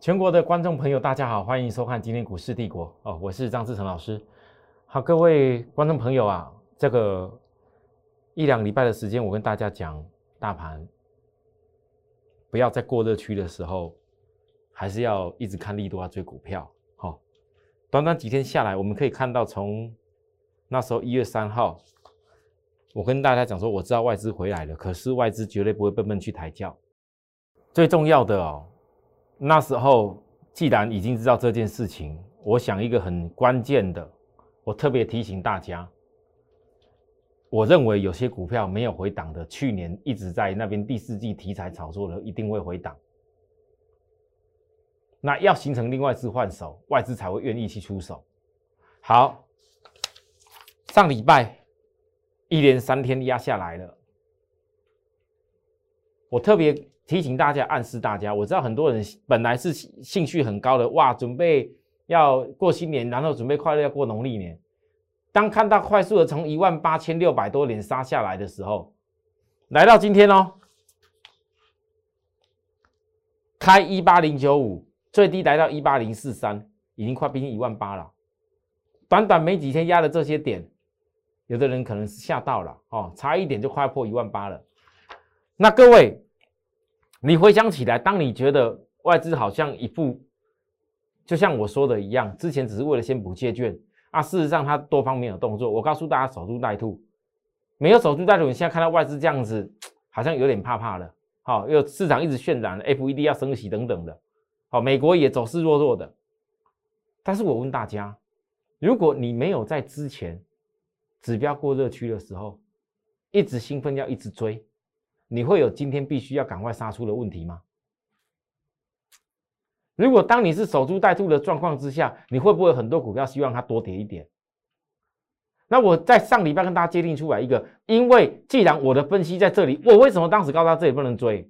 全国的观众朋友，大家好，欢迎收看今天股市帝国哦，我是张志成老师。好，各位观众朋友啊，这个一两礼拜的时间，我跟大家讲，大盘不要在过热区的时候，还是要一直看力度，要追股票。好，短短几天下来，我们可以看到，从那时候一月三号，我跟大家讲说，我知道外资回来了，可是外资绝对不会笨笨去抬轿。最重要的哦。那时候既然已经知道这件事情，我想一个很关键的，我特别提醒大家，我认为有些股票没有回档的，去年一直在那边第四季题材炒作的，一定会回档。那要形成另外一次换手，外资才会愿意去出手。好，上礼拜一连三天压下来了，我特别。提醒大家，暗示大家，我知道很多人本来是兴趣很高的，哇，准备要过新年，然后准备快乐要过农历年。当看到快速的从一万八千六百多点杀下来的时候，来到今天哦，开一八零九五，最低来到一八零四三，已经快逼近一万八了。短短没几天压的这些点，有的人可能是吓到了哦，差一点就快破一万八了。那各位。你回想起来，当你觉得外资好像一副，就像我说的一样，之前只是为了先补借券啊，事实上它多方面有动作。我告诉大家，守株待兔，没有守株待兔，你现在看到外资这样子，好像有点怕怕的。好，因为市场一直渲染 FED 要升息等等的。好，美国也走势弱弱的。但是我问大家，如果你没有在之前指标过热区的时候，一直兴奋要一直追。你会有今天必须要赶快杀出的问题吗？如果当你是守株待兔的状况之下，你会不会很多股票希望它多跌一点？那我在上礼拜跟大家界定出来一个，因为既然我的分析在这里，我为什么当时告诉他这里不能追？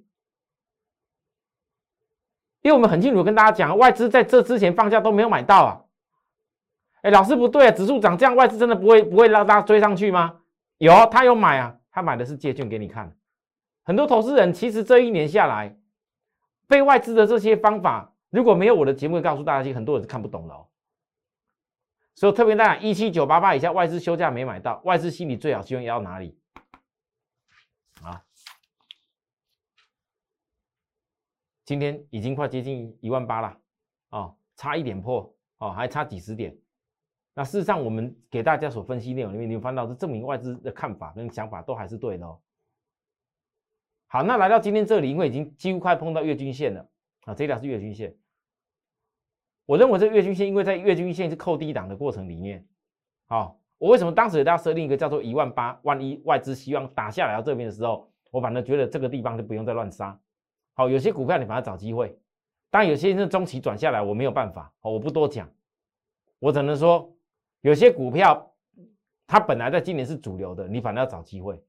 因为我们很清楚跟大家讲，外资在这之前放假都没有买到啊。哎，老师不对啊，指数涨这样，外资真的不会不会让大家追上去吗？有，他有买啊，他买的是借券给你看。很多投资人其实这一年下来，被外资的这些方法，如果没有我的节目告诉大家，其实很多人是看不懂的哦。所以特别大家一七九八八以下外资休假没买到，外资心里最好希望要哪里？啊，今天已经快接近一万八了，哦，差一点破，哦，还差几十点。那事实上，我们给大家所分析内容里面，你会翻到是证明外资的看法跟想法都还是对的哦。好，那来到今天这里，因为已经几乎快碰到月均线了啊，这条是月均线。我认为这月均线，因为在月均线是扣低档的过程里面，好，我为什么当时给大家设定一个叫做一万八？万一外资希望打下来到这边的时候，我反正觉得这个地方就不用再乱杀。好，有些股票你反而找机会，但有些是中期转下来，我没有办法，我不多讲，我只能说有些股票它本来在今年是主流的，你反而要找机会。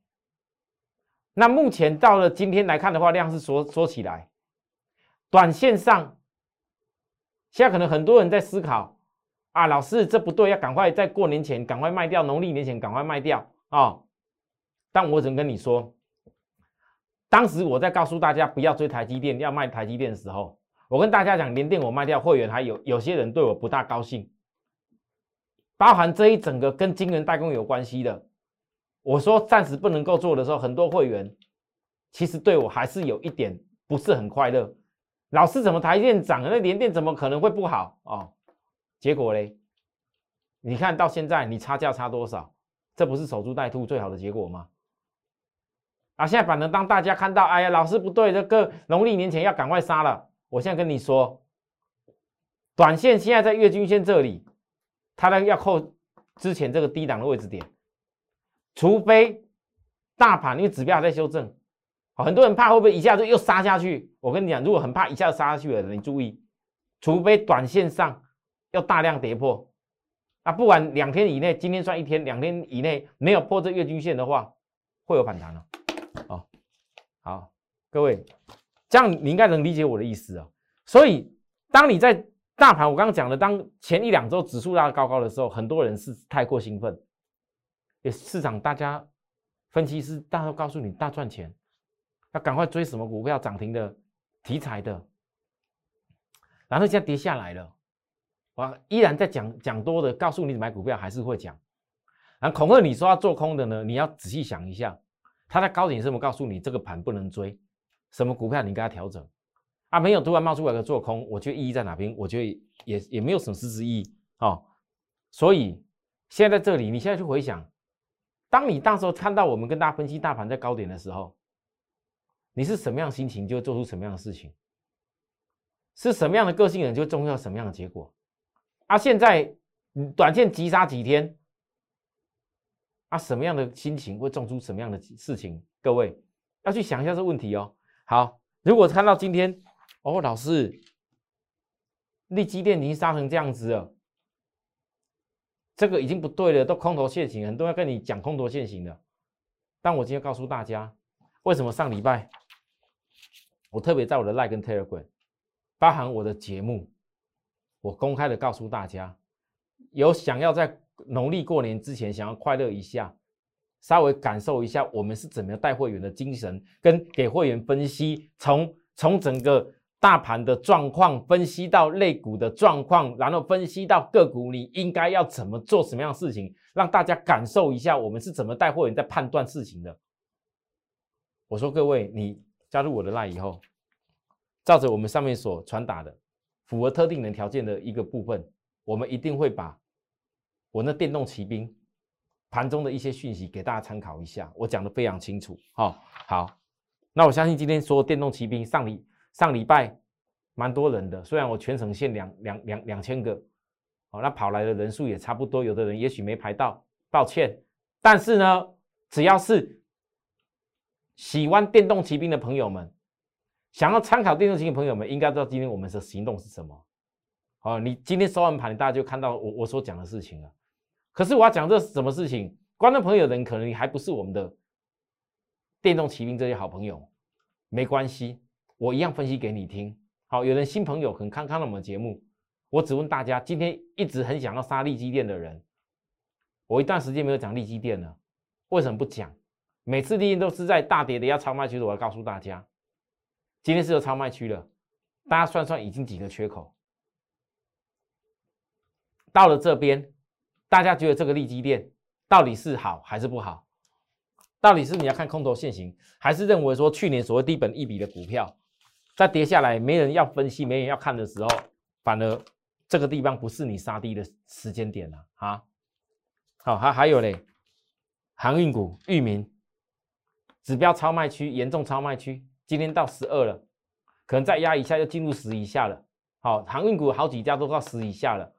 那目前到了今天来看的话，量是缩缩起来，短线上，现在可能很多人在思考啊，老师这不对，要赶快在过年前赶快卖掉，农历年前赶快卖掉啊！但我只能跟你说，当时我在告诉大家不要追台积电，要卖台积电的时候，我跟大家讲，连电我卖掉，会员还有有些人对我不大高兴，包含这一整个跟晶圆代工有关系的。我说暂时不能够做的时候，很多会员其实对我还是有一点不是很快乐。老师怎么台电涨，那联电怎么可能会不好啊？结果嘞，你看到现在你差价差多少？这不是守株待兔最好的结果吗？啊，现在反正当大家看到，哎呀，老师不对，这个农历年前要赶快杀了。我现在跟你说，短线现在在月均线这里，它呢要扣之前这个低档的位置点。除非大盘因为指标还在修正，很多人怕会不会一下子又杀下去？我跟你讲，如果很怕一下子杀下去的人，你注意，除非短线上要大量跌破，啊，不管两天以内，今天算一天，两天以内没有破这月均线的话，会有反弹了。哦，好，各位，这样你应该能理解我的意思啊。所以，当你在大盘我刚刚讲的，当前一两周指数拉高高的时候，很多人是太过兴奋。也市场大家分析师大都告诉你大赚钱，要赶快追什么股票涨停的题材的。然后现在跌下来了，我依然在讲讲多的，告诉你买股票还是会讲。然后恐吓你说要做空的呢，你要仔细想一下，他在高点什么告诉你这个盘不能追，什么股票你给他调整啊？没有突然冒出来个做空，我觉得意义在哪边？我觉得也也没有什么实质意义哦。所以现在在这里，你现在去回想，当你到时候看到我们跟大家分析大盘在高点的时候，你是什么样心情，就会做出什么样的事情，是什么样的个性人，就会种下什么样的结果。啊，现在短线急杀几天。啊，什么样的心情会种出什么样的事情？各位要去想一下这问题哦。好，如果看到今天哦，老师，那基电已经杀成这样子了，这个已经不对了，都空头现行，很多要跟你讲空头现行的。但我今天告诉大家，为什么上礼拜我特别在我的 Line 跟 Telegram，包含我的节目，我公开的告诉大家，有想要在。农历过年之前，想要快乐一下，稍微感受一下我们是怎么样带会员的精神，跟给会员分析，从从整个大盘的状况分析到类股的状况，然后分析到个股，你应该要怎么做什么样的事情，让大家感受一下我们是怎么带货员在判断事情的。我说各位，你加入我的那以后，照着我们上面所传达的，符合特定人条件的一个部分，我们一定会把。我那电动骑兵盘中的一些讯息给大家参考一下，我讲的非常清楚。好，好，那我相信今天说电动骑兵上你上礼拜蛮多人的，虽然我全程限两两两两千个，哦，那跑来的人数也差不多，有的人也许没排到，抱歉。但是呢，只要是喜欢电动骑兵的朋友们，想要参考电动骑兵的朋友们，应该知道今天我们的行动是什么。哦，你今天收完盘，大家就看到我我所讲的事情了。可是我要讲这是什么事情？观众朋友人可能你还不是我们的电动骑兵这些好朋友，没关系，我一样分析给你听。好，有人新朋友可能看看了我们节目，我只问大家，今天一直很想要杀利基店的人，我一段时间没有讲利基店了，为什么不讲？每次利基都是在大跌的要超卖区的，我要告诉大家，今天是有超卖区了，大家算算已经几个缺口，到了这边。大家觉得这个利基店到底是好还是不好？到底是你要看空头现行，还是认为说去年所谓低本一笔的股票，在跌下来没人要分析、没人要看的时候，反而这个地方不是你杀低的时间点了啊？好，还还有嘞，航运股、域名指标超卖区严重超卖区，今天到十二了，可能再压一下就进入十以下了。好，航运股好几家都到十以下了。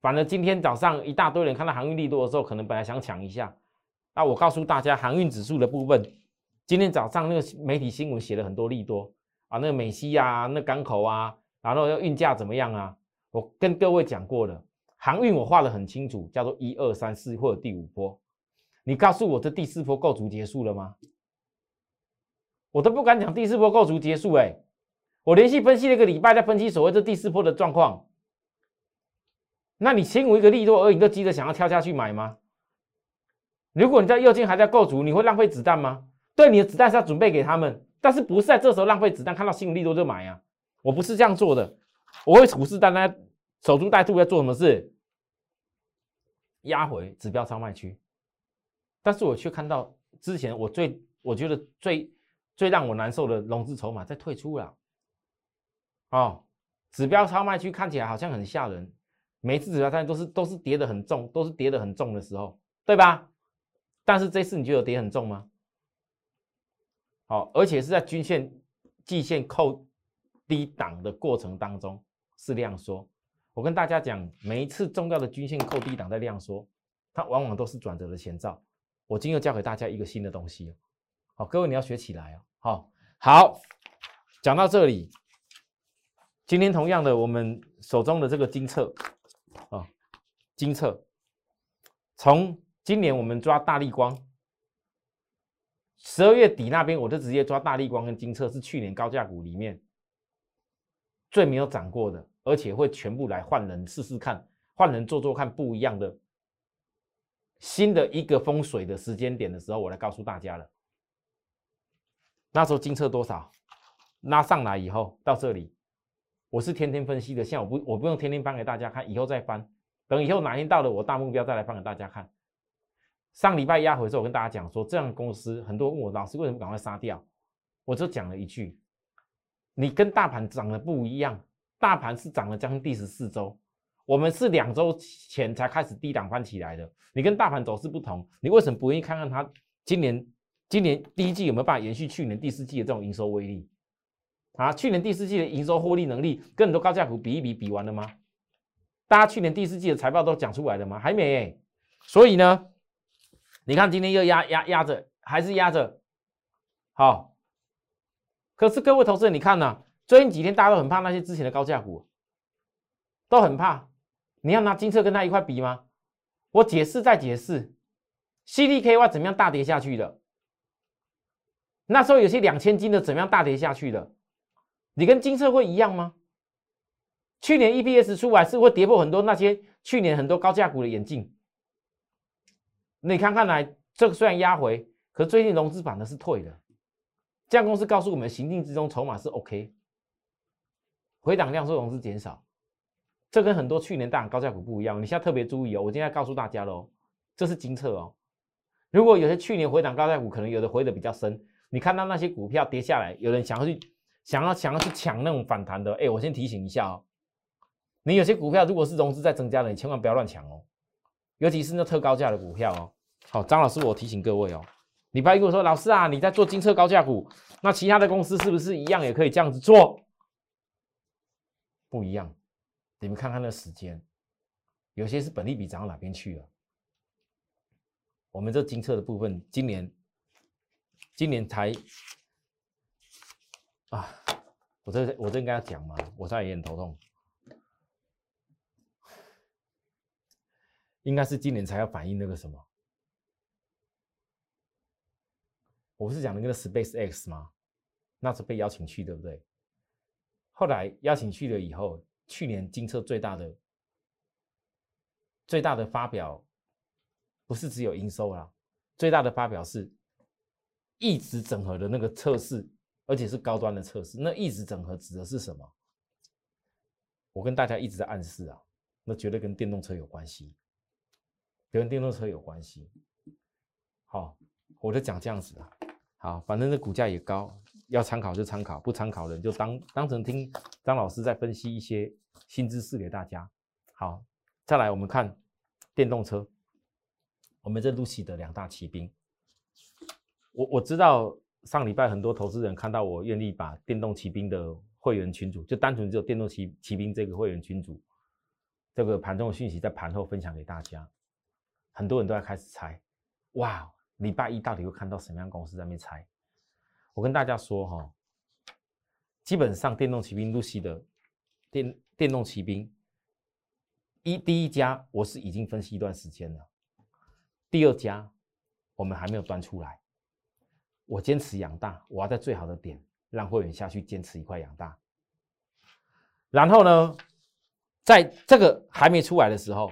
反正今天早上一大堆人看到航运利多的时候，可能本来想抢一下。那我告诉大家，航运指数的部分，今天早上那个媒体新闻写了很多利多啊，那个美西啊，那港口啊，然后要运价怎么样啊？我跟各位讲过了，航运我画的很清楚，叫做一二三四或者第五波。你告诉我这第四波构筑结束了吗？我都不敢讲第四波构筑结束，哎，我连续分析了一个礼拜，在分析所谓这第四波的状况。那你轻我一个利多而已，你都急着想要跳下去买吗？如果你在右肩还在构筑，你会浪费子弹吗？对，你的子弹是要准备给他们，但是不是在这时候浪费子弹？看到吸引力多就买啊？我不是这样做的，我会虎视眈眈，守株待兔，在做什么事？压回指标超卖区，但是我却看到之前我最我觉得最最让我难受的融资筹码在退出了。哦，指标超卖区看起来好像很吓人。每次指标上都是都是跌的很重，都是跌的很重的时候，对吧？但是这次你觉得跌很重吗？好，而且是在均线、季线扣低档的过程当中是量缩。我跟大家讲，每一次重要的均线扣低档在量缩，它往往都是转折的前兆。我今天又教给大家一个新的东西好，各位你要学起来哦。好，好，讲到这里，今天同样的，我们手中的这个金策。啊，金策，从今年我们抓大力光，十二月底那边我就直接抓大力光跟金策，是去年高价股里面最没有涨过的，而且会全部来换人试试看，换人做做看不一样的新的一个风水的时间点的时候，我来告诉大家了。那时候金策多少？拉上来以后到这里，我是天天分析的，现在我不我不用天天翻给大家看，以后再翻，等以后哪天到了我大目标再来翻给大家看。上礼拜压回的时候，我跟大家讲说，这样公司很多问我老师为什么赶快杀掉，我就讲了一句，你跟大盘涨的不一样，大盘是涨了将近第十四周，我们是两周前才开始低档翻起来的，你跟大盘走势不同，你为什么不愿意看看它今年今年第一季有没有办法延续去年第四季的这种营收威力？啊，去年第四季的营收获利能力跟很多高价股比一比，比完了吗？大家去年第四季的财报都讲出来了吗？还没。所以呢，你看今天又压压压着，还是压着。好，可是各位投资人，你看呢？最近几天大家都很怕那些之前的高价股，都很怕。你要拿金策跟他一块比吗？我解释再解释，CDKY 怎么样大跌下去的？那时候有些两千斤的怎么样大跌下去的？你跟金策会一样吗？去年 EPS 出来是会跌破很多那些去年很多高价股的眼镜。你看看来，这个虽然压回，可是最近融资反的是退的。这样公司告诉我们，行进之中筹码是 OK，回档量是融资减少，这跟很多去年大高价股不一样。你现在特别注意哦，我今天告诉大家喽，这是金策哦。如果有些去年回档高价股，可能有的回的比较深，你看到那些股票跌下来，有人想要去。想要想要去抢那种反弹的，哎，我先提醒一下哦，你有些股票如果是融资在增加的，你千万不要乱抢哦，尤其是那特高价的股票哦。好，张老师，我提醒各位哦，你不要跟我说，老师啊，你在做金策高价股，那其他的公司是不是一样也可以这样子做？不一样，你们看看那时间，有些是本利比涨到哪边去了？我们这金策的部分，今年今年才。啊，我这我这应该要讲吗？我现在也很头痛，应该是今年才要反映那个什么？我不是讲那个 Space X 吗？那是被邀请去，对不对？后来邀请去了以后，去年金策最大的最大的发表，不是只有营收啦，最大的发表是一直整合的那个测试。而且是高端的测试，那一直整合指的是什么？我跟大家一直在暗示啊，那绝对跟电动车有关系，跟电动车有关系。好，我就讲这样子啊。好，反正这股价也高，要参考就参考，不参考的就当当成听张老师在分析一些新知识给大家。好，再来我们看电动车，我们这露西的两大骑兵，我我知道。上礼拜很多投资人看到我愿意把电动骑兵的会员群组，就单纯只有电动骑骑兵这个会员群组，这个盘中的讯息在盘后分享给大家，很多人都在开始猜，哇，礼拜一到底会看到什么样公司在那边猜？我跟大家说哈，基本上电动骑兵露西的电电动骑兵一第一家我是已经分析一段时间了，第二家我们还没有端出来。我坚持养大，我要在最好的点让会员下去坚持一块养大。然后呢，在这个还没出来的时候，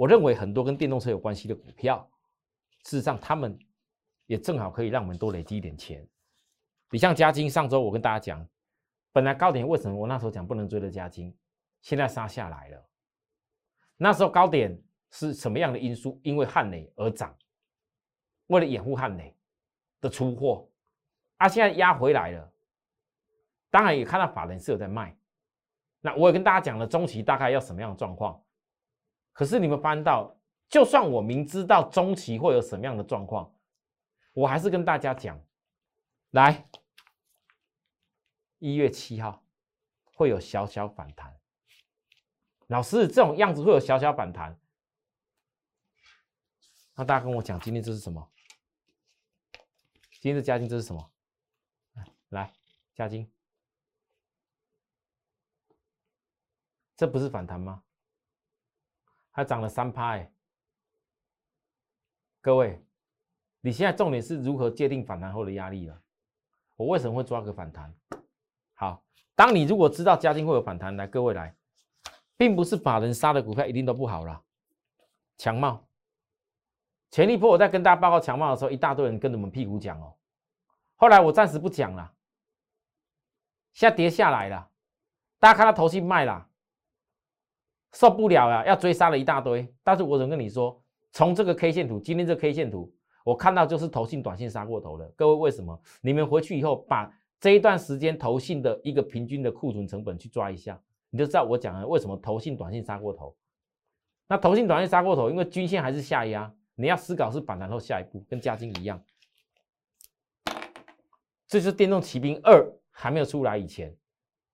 我认为很多跟电动车有关系的股票，事实上他们也正好可以让我们多累积一点钱。你像嘉金，上周我跟大家讲，本来高点为什么我那时候讲不能追的嘉金，现在杀下来了。那时候高点是什么样的因素？因为汉雷而涨，为了掩护汉雷。的出货，啊，现在压回来了，当然也看到法人是有在卖。那我也跟大家讲了，中期大概要什么样的状况。可是你们翻到，就算我明知道中期会有什么样的状况，我还是跟大家讲，来，一月七号会有小小反弹。老师，这种样子会有小小反弹，那大家跟我讲，今天这是什么？今天的加金这是什么？来，加金，这不是反弹吗？它涨了三趴哎！各位，你现在重点是如何界定反弹后的压力了？我为什么会抓个反弹？好，当你如果知道加金会有反弹，来，各位来，并不是法人杀的股票一定都不好了，强茂。前一波我在跟大家报告强茂的时候，一大堆人跟着我们屁股讲哦。后来我暂时不讲了，现在跌下来了，大家看到投信卖啦，受不了了，要追杀了一大堆。但是我怎么跟你说，从这个 K 线图，今天这 K 线图，我看到就是投信短线杀过头了。各位为什么？你们回去以后把这一段时间投信的一个平均的库存成本去抓一下，你就知道我讲的为什么投信短线杀过头。那投信短线杀过头，因为均线还是下压，你要思考是反弹后下一步，跟嘉金一样。这是电动骑兵二还没有出来以前，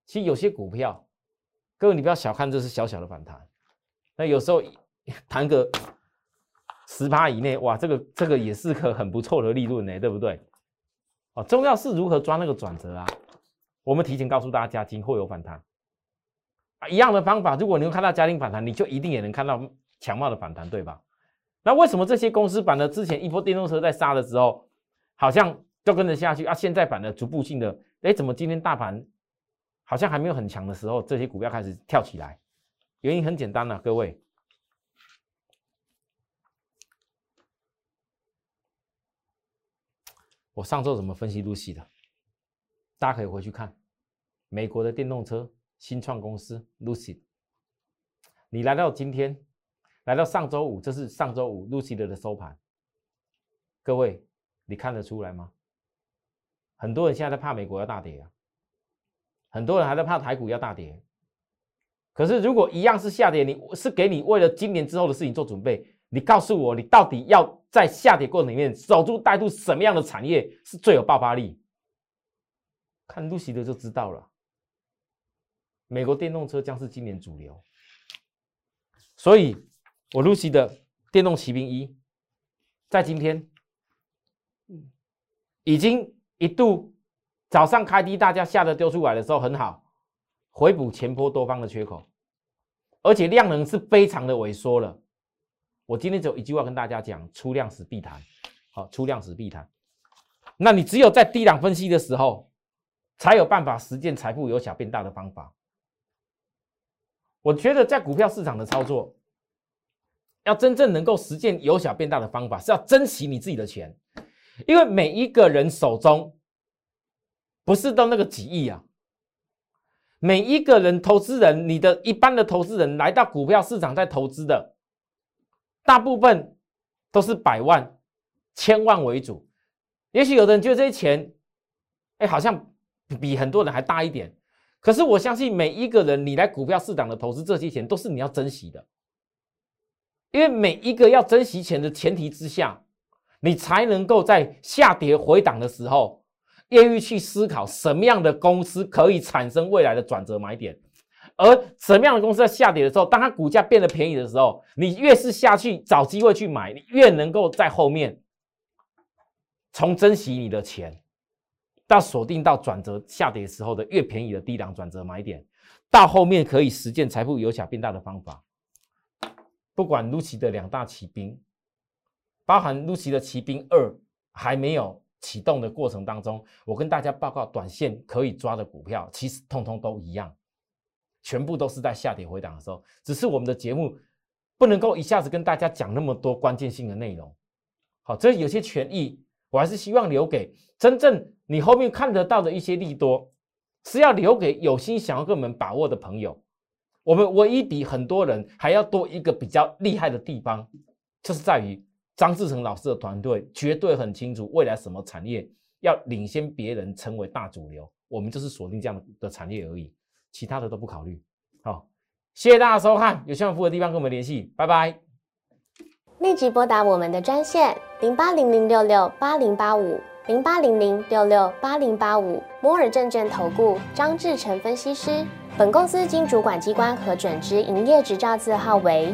其实有些股票，各位你不要小看这是小小的反弹，那有时候 弹个十趴以内，哇，这个这个也是个很不错的利润呢，对不对？哦，重要是如何抓那个转折啊？我们提前告诉大家，今后有反弹啊，一样的方法，如果你能看到家庭反弹，你就一定也能看到强茂的反弹，对吧？那为什么这些公司反的之前一波电动车在杀的时候，好像？就跟着下去啊！现在反的逐步性的，哎，怎么今天大盘好像还没有很强的时候，这些股票开始跳起来？原因很简单了，各位，我上周怎么分析 Lucy 的？大家可以回去看美国的电动车新创公司 Lucy。你来到今天，来到上周五，这是上周五 Lucy 的收盘，各位，你看得出来吗？很多人现在在怕美国要大跌啊，很多人还在怕台股要大跌。可是如果一样是下跌，你是给你为了今年之后的事情做准备，你告诉我，你到底要在下跌过程里面守住待住什么样的产业是最有爆发力？看露西的就知道了。美国电动车将是今年主流，所以我露西的电动骑兵一，在今天，已经。一度早上开低，大家吓得丢出来的时候很好，回补前波多方的缺口，而且量能是非常的萎缩了。我今天只有一句话跟大家讲：出量时必谈，好，出量时必谈。那你只有在低档分析的时候，才有办法实践财富由小变大的方法。我觉得在股票市场的操作，要真正能够实践由小变大的方法，是要珍惜你自己的钱。因为每一个人手中不是到那个几亿啊，每一个人投资人，你的一般的投资人来到股票市场在投资的，大部分都是百万、千万为主。也许有的人觉得这些钱，哎，好像比很多人还大一点。可是我相信每一个人，你来股票市场的投资，这些钱都是你要珍惜的。因为每一个要珍惜钱的前提之下。你才能够在下跌回档的时候，愿意去思考什么样的公司可以产生未来的转折买点，而什么样的公司在下跌的时候，当它股价变得便宜的时候，你越是下去找机会去买，你越能够在后面从珍惜你的钱，到锁定到转折下跌时候的越便宜的低档转折买点，到后面可以实现财富由小变大的方法。不管 Lucy 的两大骑兵。包含露西的骑兵二还没有启动的过程当中，我跟大家报告，短线可以抓的股票，其实通通都一样，全部都是在下跌回档的时候。只是我们的节目不能够一下子跟大家讲那么多关键性的内容。好，这有些权益，我还是希望留给真正你后面看得到的一些利多，是要留给有心想要跟我们把握的朋友。我们唯一比很多人还要多一个比较厉害的地方，就是在于。张志成老师的团队绝对很清楚未来什么产业要领先别人成为大主流，我们就是锁定这样的产业而已，其他的都不考虑。好，谢谢大家收看，有需要服务的地方跟我们联系，拜拜。立即拨打我们的专线零八零零六六八零八五零八零零六六八零八五摩尔证券投顾张志成分析师。本公司经主管机关核准之营业执照字号为。